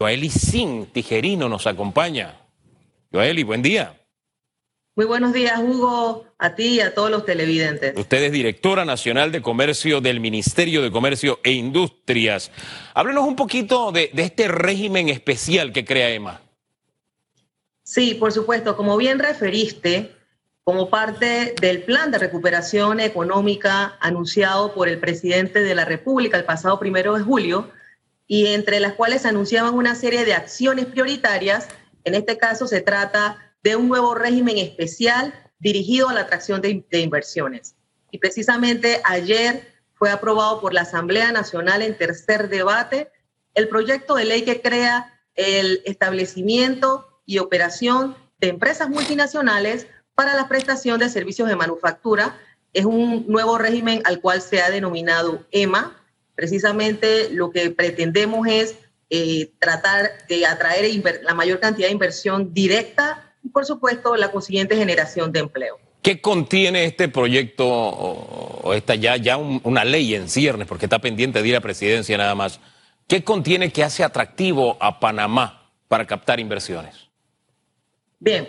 Joeli Sin Tijerino nos acompaña. Joeli, buen día. Muy buenos días, Hugo, a ti y a todos los televidentes. Usted es directora nacional de comercio del Ministerio de Comercio e Industrias. Háblenos un poquito de, de este régimen especial que crea EMA. Sí, por supuesto. Como bien referiste, como parte del plan de recuperación económica anunciado por el presidente de la República el pasado primero de julio, y entre las cuales anunciaban una serie de acciones prioritarias. En este caso se trata de un nuevo régimen especial dirigido a la atracción de, de inversiones. Y precisamente ayer fue aprobado por la Asamblea Nacional en tercer debate el proyecto de ley que crea el establecimiento y operación de empresas multinacionales para la prestación de servicios de manufactura. Es un nuevo régimen al cual se ha denominado EMA, Precisamente lo que pretendemos es eh, tratar de atraer la mayor cantidad de inversión directa y, por supuesto, la consiguiente generación de empleo. ¿Qué contiene este proyecto o esta ya, ya una ley en ciernes, porque está pendiente de ir a presidencia nada más? ¿Qué contiene que hace atractivo a Panamá para captar inversiones? Bien,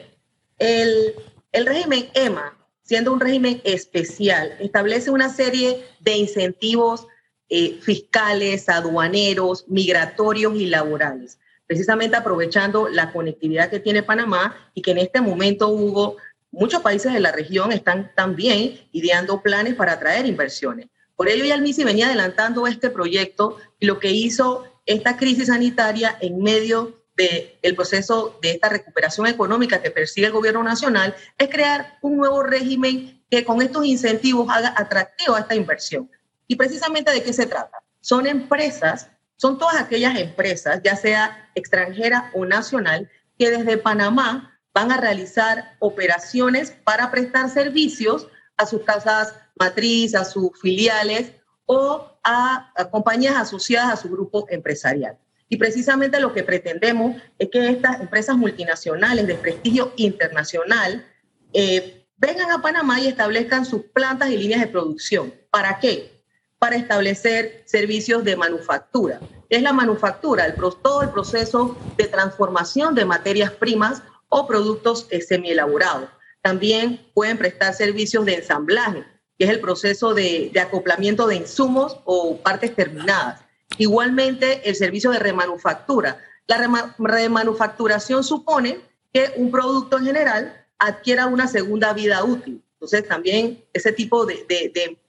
el, el régimen EMA, siendo un régimen especial, establece una serie de incentivos eh, fiscales, aduaneros, migratorios y laborales, precisamente aprovechando la conectividad que tiene Panamá y que en este momento, Hugo, muchos países de la región están también ideando planes para atraer inversiones. Por ello, ya el MISI venía adelantando este proyecto y lo que hizo esta crisis sanitaria en medio del proceso de esta recuperación económica que persigue el gobierno nacional es crear un nuevo régimen que con estos incentivos haga atractivo a esta inversión. ¿Y precisamente de qué se trata? Son empresas, son todas aquellas empresas, ya sea extranjera o nacional, que desde Panamá van a realizar operaciones para prestar servicios a sus casas matriz, a sus filiales o a, compañías asociadas a su grupo empresarial. Y precisamente lo que pretendemos es que estas empresas multinacionales de prestigio internacional eh, vengan a Panamá y establezcan sus plantas y líneas de producción. ¿Para qué? Para establecer servicios de manufactura. Es la manufactura, el, todo el proceso de transformación de materias primas o productos eh, semielaborados. También pueden prestar servicios de ensamblaje, que es el proceso de, de acoplamiento de insumos o partes terminadas. Igualmente, el servicio de remanufactura. La remanufacturación supone que un producto en general adquiera una segunda vida útil. Entonces, también ese tipo de,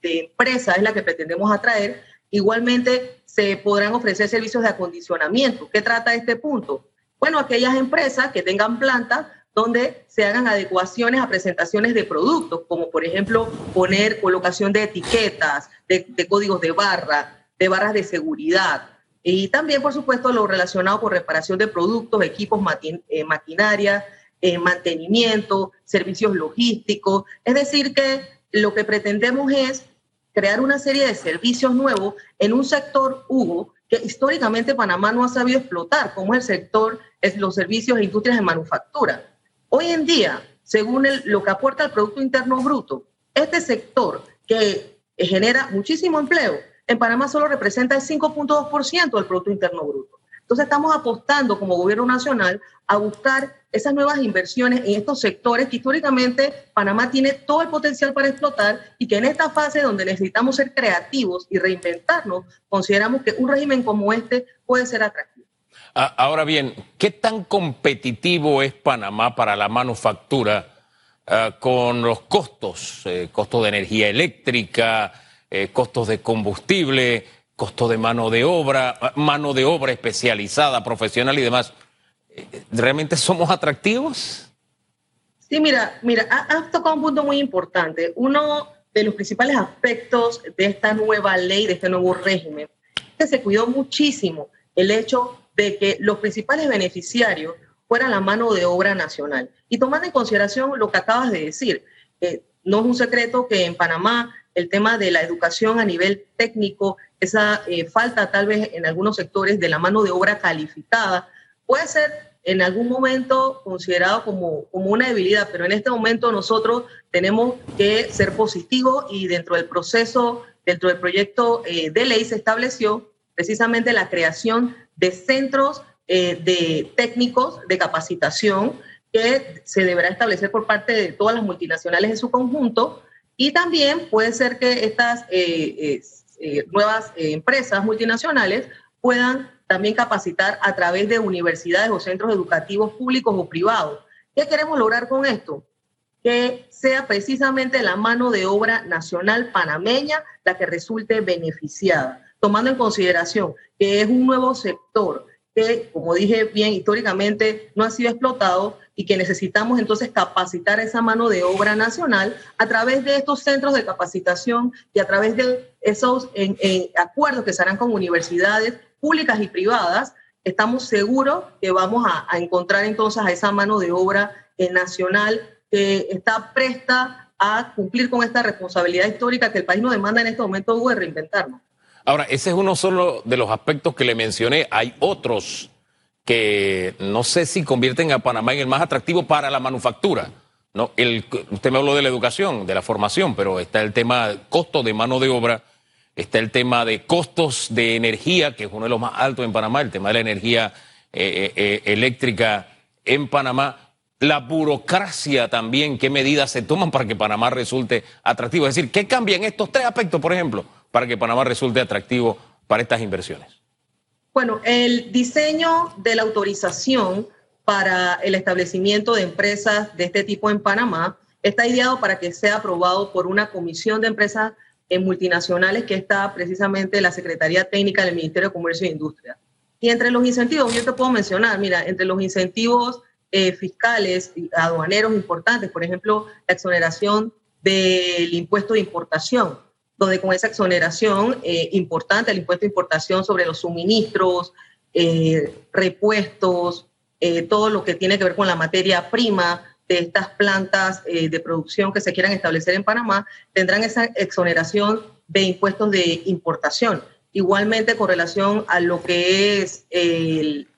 empresa es la que pretendemos atraer. Igualmente, se podrán ofrecer servicios de acondicionamiento. ¿Qué trata este punto? Bueno, aquellas empresas que tengan plantas donde se hagan adecuaciones a presentaciones de productos, como por ejemplo poner colocación de etiquetas, de, códigos de barra, de barras de seguridad. Y también, por supuesto, lo relacionado con reparación de productos, equipos, eh, maquinaria, eh, mantenimiento, servicios logísticos. Es decir, que lo que pretendemos es crear una serie de servicios nuevos en un sector, Hugo, que históricamente Panamá no ha sabido explotar, como es el sector, es los servicios e industrias de manufactura. Hoy en día, según lo que aporta el Producto Interno Bruto, este sector que genera muchísimo empleo, en Panamá solo representa el 5.2% del Producto Interno Bruto. Entonces estamos apostando como gobierno nacional a buscar esas nuevas inversiones en estos sectores que históricamente Panamá tiene todo el potencial para explotar y que en esta fase donde necesitamos ser creativos y reinventarnos, consideramos que un régimen como este puede ser atractivo. Ahora bien, ¿qué tan competitivo es Panamá para la manufactura ah, con los costos, eh, costos de energía eléctrica, eh, costos de combustible? Costo de mano de obra, mano de obra especializada, profesional y demás. ¿Realmente somos atractivos? Sí, mira, mira, has tocado un punto muy importante. Uno de los principales aspectos de esta nueva ley, de este nuevo régimen, es que se cuidó muchísimo el hecho de que los principales beneficiarios fueran la mano de obra nacional. Y tomando en consideración lo que acabas de decir, no es un secreto que en Panamá el tema de la educación a nivel técnico, esa eh, falta tal vez en algunos sectores de la mano de obra calificada, puede ser en algún momento considerado como, como una debilidad, pero en este momento nosotros tenemos que ser positivos y dentro del proceso, dentro del proyecto eh, de ley se estableció precisamente la creación de centros eh, de técnicos de capacitación que se deberá establecer por parte de todas las multinacionales en su conjunto. Y también puede ser que estas eh, eh, nuevas empresas multinacionales puedan también capacitar a través de universidades o centros educativos públicos o privados. ¿Qué queremos lograr con esto? Que sea precisamente la mano de obra nacional panameña la que resulte beneficiada, tomando en consideración que es un nuevo sector que, como dije bien, históricamente no ha sido explotado y que necesitamos entonces capacitar esa mano de obra nacional a través de estos centros de capacitación y a través de esos acuerdos que se harán con universidades públicas y privadas. Estamos seguros que vamos a, encontrar entonces a esa mano de obra eh, nacional que está presta a cumplir con esta responsabilidad histórica que el país nos demanda en este momento de reinventarnos. Ahora, ese es uno solo de los aspectos que le mencioné. Hay otros que no sé si convierten a Panamá en el más atractivo para la manufactura. No, el, usted me habló de la educación, de la formación, pero está el tema costo de mano de obra, está el tema de costos de energía, que es uno de los más altos en Panamá, el tema de la energía eh, eh, eh, eléctrica en Panamá, la burocracia también, qué medidas se toman para que Panamá resulte atractivo. Es decir, ¿qué cambian estos tres aspectos, por ejemplo? para que Panamá resulte atractivo para estas inversiones? Bueno, el diseño de la autorización para el establecimiento de empresas de este tipo en Panamá está ideado para que sea aprobado por una comisión de empresas eh, multinacionales que está precisamente la Secretaría Técnica del Ministerio de Comercio e Industria. Y entre los incentivos, yo te puedo mencionar, mira, entre los incentivos eh, fiscales y aduaneros importantes, por ejemplo, la exoneración del impuesto de importación donde con esa exoneración eh, importante, el impuesto de importación sobre los suministros, eh, repuestos, eh, todo lo que tiene que ver con la materia prima de estas plantas de producción que se quieran establecer en Panamá, tendrán esa exoneración de impuestos de importación. Igualmente con relación a lo que es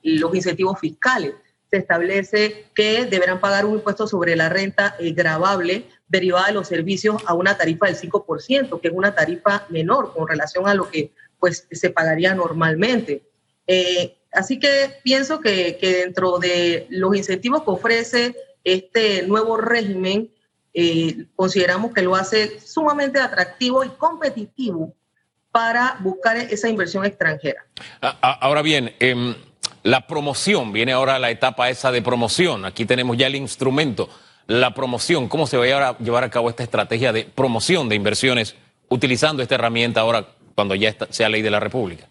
los incentivos fiscales, se establece que deberán pagar un impuesto sobre la renta gravable derivada de los servicios a una tarifa del 5%, que es una tarifa menor con relación a lo que pues, se pagaría normalmente. Eh, así que pienso que, dentro de los incentivos que ofrece este nuevo régimen, eh, consideramos que lo hace sumamente atractivo y competitivo para buscar esa inversión extranjera. Ahora bien, em, la promoción, viene ahora la etapa esa de promoción. Aquí tenemos ya el instrumento la promoción, cómo se va a llevar a cabo esta estrategia de promoción de inversiones utilizando esta herramienta ahora cuando ya sea ley de la República.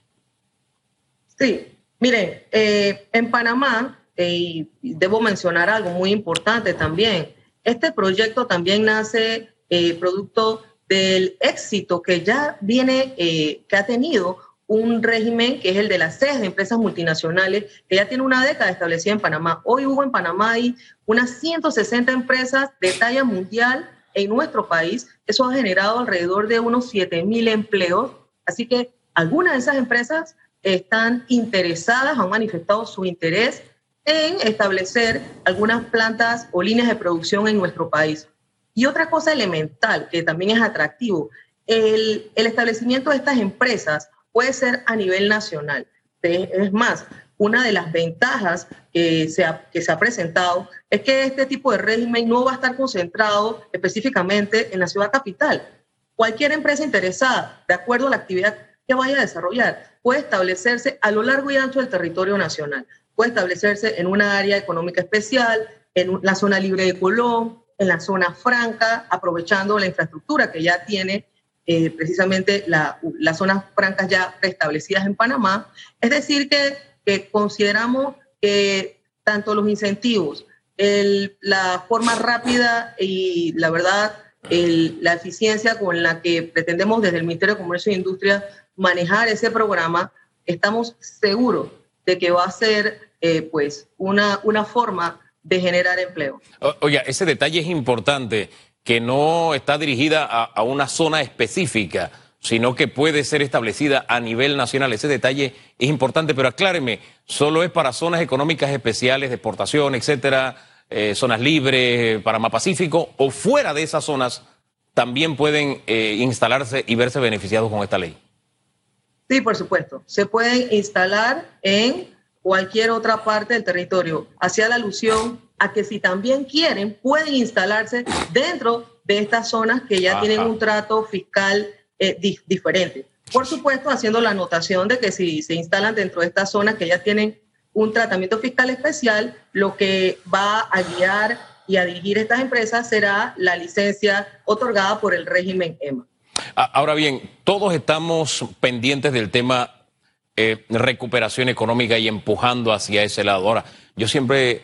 Sí, miren, eh, en Panamá, y debo mencionar algo muy importante también, este proyecto también nace eh, producto del éxito que ya viene, que ha tenido un régimen que es el de las seis de empresas multinacionales, que ya tiene una década establecida en Panamá. Hoy hubo en Panamá hay unas 160 empresas de talla mundial en nuestro país. Eso ha generado alrededor de unos 7 mil empleos. Así que algunas de esas empresas están interesadas, han manifestado su interés en establecer algunas plantas o líneas de producción en nuestro país. Y otra cosa elemental que también es atractivo, el, el establecimiento de estas empresas puede ser a nivel nacional. Es más, una de las ventajas que se, ha, que se ha presentado es que este tipo de régimen no va a estar concentrado específicamente en la ciudad capital. Cualquier empresa interesada, de acuerdo a la actividad que vaya a desarrollar, puede establecerse a lo largo y ancho del territorio nacional. Puede establecerse en una área económica especial, en la zona libre de Colón, en la zona franca, aprovechando la infraestructura que ya tiene eh, precisamente las zonas francas ya restablecidas en Panamá. Es decir, que, consideramos que tanto los incentivos, la forma rápida y la verdad, la eficiencia con la que pretendemos desde el Ministerio de Comercio e Industria manejar ese programa, estamos seguros de que va a ser eh, pues una, una forma de generar empleo. Oiga, ese detalle es importante que no está dirigida a, una zona específica, sino que puede ser establecida a nivel nacional. Ese detalle es importante, pero acláreme, ¿solo es para zonas económicas especiales de exportación, etcétera, eh, zonas libres, Panamá Pacífico, o fuera de esas zonas también pueden eh, instalarse y verse beneficiados con esta ley? Sí, por supuesto. Se pueden instalar en cualquier otra parte del territorio. Hacía la alusión a que si también quieren, pueden instalarse dentro de estas zonas que ya tienen un trato fiscal eh, diferente. Por supuesto, haciendo la anotación de que si se instalan dentro de estas zonas que ya tienen un tratamiento fiscal especial, lo que va a guiar y a dirigir estas empresas será la licencia otorgada por el régimen EMA. Ahora bien, todos estamos pendientes del tema eh, recuperación económica y empujando hacia ese lado. Ahora, yo siempre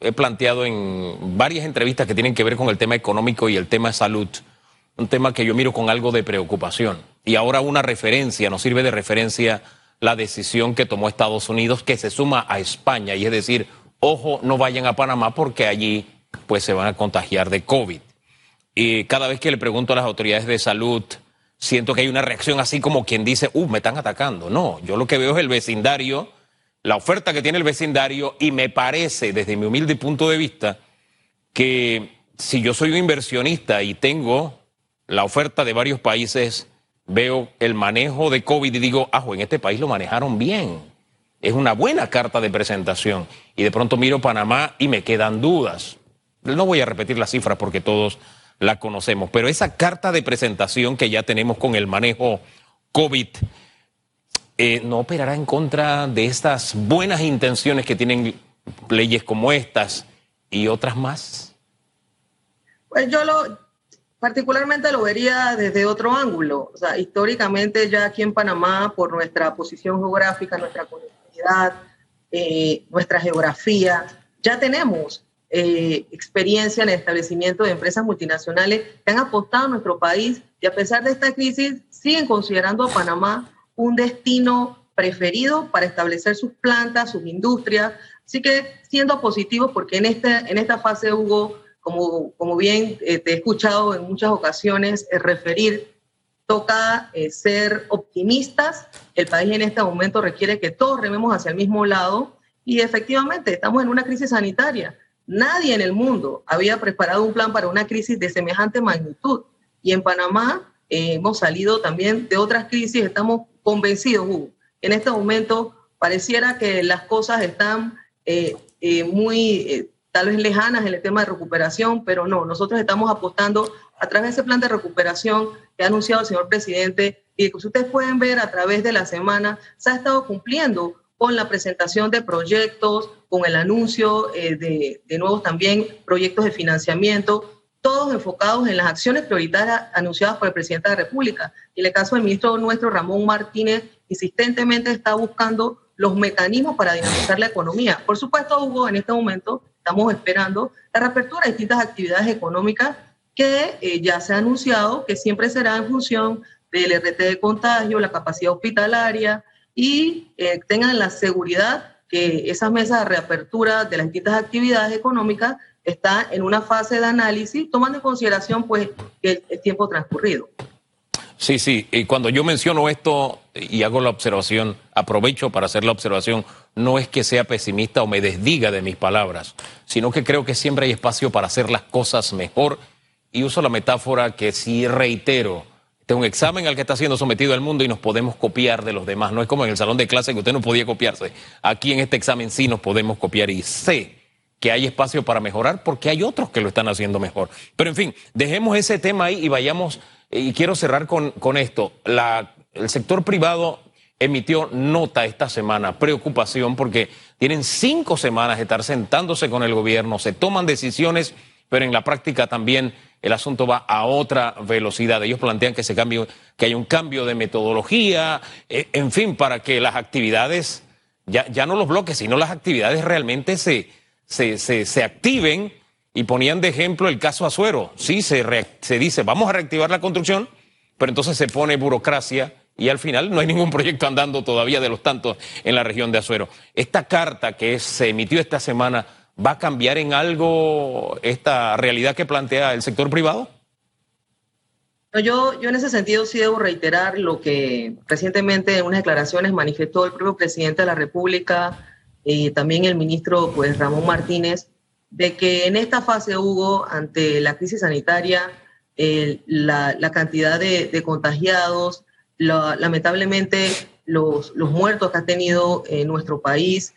he planteado en varias entrevistas que tienen que ver con el tema económico y el tema de salud, un tema que yo miro con algo de preocupación. Y ahora una referencia, nos sirve de referencia la decisión que tomó Estados Unidos que se suma a España y es decir, ojo, no vayan a Panamá porque allí pues se van a contagiar de COVID. Y cada vez que le pregunto a las autoridades de salud, siento que hay una reacción así como quien dice, uh, me están atacando. No, yo lo que veo es el vecindario, la oferta que tiene el vecindario y me parece, desde mi humilde punto de vista, que si yo soy un inversionista y tengo la oferta de varios países, veo el manejo de COVID y digo, ah, en este país lo manejaron bien. Es una buena carta de presentación. Y de pronto miro Panamá y me quedan dudas. No voy a repetir las cifras porque todos la conocemos, pero esa carta de presentación que ya tenemos con el manejo COVID eh, no operará en contra de estas buenas intenciones que tienen leyes como estas y otras más. Pues yo lo particularmente lo vería desde otro ángulo. O sea, históricamente ya aquí en Panamá, por nuestra posición geográfica, nuestra conectividad, eh, nuestra geografía, ya tenemos eh, experiencia en el establecimiento de empresas multinacionales que han apostado a nuestro país y a pesar de esta crisis siguen considerando a Panamá un destino preferido para establecer sus plantas, sus industrias. Así que siendo positivo, porque en, este, en esta fase, Hugo, como, como bien eh, te he escuchado en muchas ocasiones eh, referir, toca ser optimistas. El país en este momento requiere que todos rememos hacia el mismo lado y efectivamente estamos en una crisis sanitaria. Nadie en el mundo había preparado un plan para una crisis de semejante magnitud. Y en Panamá eh, hemos salido también de otras crisis, estamos convencidos, Hugo. En este momento pareciera que las cosas están eh, eh, muy, tal vez lejanas en el tema de recuperación, pero no, nosotros estamos apostando a través de ese plan de recuperación que ha anunciado el señor presidente y que ustedes pueden ver a través de la semana, se ha estado cumpliendo con la presentación de proyectos, con el anuncio eh, de, nuevos también proyectos de financiamiento, todos enfocados en las acciones prioritarias anunciadas por el presidente de la República. Y en el caso del ministro nuestro, Ramón Martínez, insistentemente está buscando los mecanismos para dinamizar la economía. Por supuesto, Hugo, en este momento estamos esperando la reapertura de distintas actividades económicas que eh, ya se ha anunciado que siempre será en función del RT de contagio, la capacidad hospitalaria, y eh, tengan la seguridad que esas mesas de reapertura de las distintas actividades económicas está en una fase de análisis, tomando en consideración pues el, tiempo transcurrido. Sí, sí, y cuando yo menciono esto y hago la observación, aprovecho para hacer la observación, no es que sea pesimista o me desdiga de mis palabras, sino que creo que siempre hay espacio para hacer las cosas mejor y uso la metáfora que sí reitero, este es un examen al que está siendo sometido el mundo y nos podemos copiar de los demás. No es como en el salón de clase que usted no podía copiarse. Aquí en este examen sí nos podemos copiar y sé que hay espacio para mejorar porque hay otros que lo están haciendo mejor. Pero en fin, dejemos ese tema ahí y vayamos, y quiero cerrar con, con esto. La, el sector privado emitió nota esta semana, preocupación, porque tienen cinco semanas de estar sentándose con el gobierno, se toman decisiones, pero en la práctica también el asunto va a otra velocidad. Ellos plantean que se cambie, que hay un cambio de metodología, eh, en fin, para que las actividades, ya, ya no los bloques, sino las actividades realmente se, se, se, activen. Y ponían de ejemplo el caso Azuero. Sí, se, se dice, vamos a reactivar la construcción, pero entonces se pone burocracia y al final no hay ningún proyecto andando todavía de los tantos en la región de Azuero. Esta carta que se emitió esta semana ¿Va a cambiar en algo esta realidad que plantea el sector privado? Yo, yo en ese sentido sí debo reiterar lo que recientemente en unas declaraciones manifestó el propio presidente de la República y también el ministro pues, Ramón Martínez, de que en esta fase, Hugo, ante la crisis sanitaria, la, cantidad de, contagiados, lamentablemente los, muertos que ha tenido en nuestro país,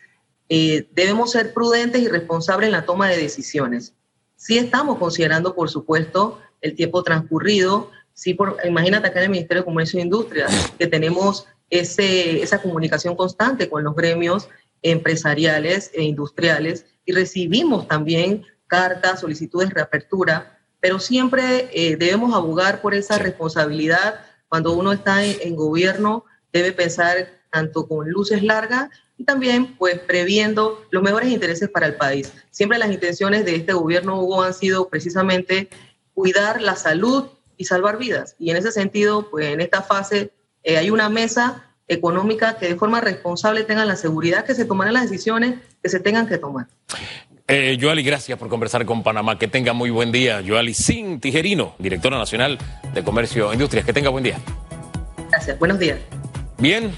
eh, debemos ser prudentes y responsables en la toma de decisiones. Sí estamos considerando, por supuesto, el tiempo transcurrido. Sí, por, imagínate acá en el Ministerio de Comercio e Industria que tenemos ese, esa comunicación constante con los gremios empresariales e industriales y recibimos también cartas, solicitudes de reapertura, pero siempre eh, debemos abogar por esa responsabilidad. Cuando uno está en, en gobierno, debe pensar tanto con luces largas y también pues previendo los mejores intereses para el país. Siempre las intenciones de este gobierno Hugo han sido precisamente cuidar la salud y salvar vidas. Y en ese sentido, pues en esta fase eh, hay una mesa económica que de forma responsable tenga la seguridad que se tomarán las decisiones que se tengan que tomar. Eh, Joali, gracias por conversar con Panamá. Que tenga muy buen día. Joali Sin Tijerino, directora nacional de Comercio e Industrias. Que tenga buen día. Gracias. Buenos días. Bien.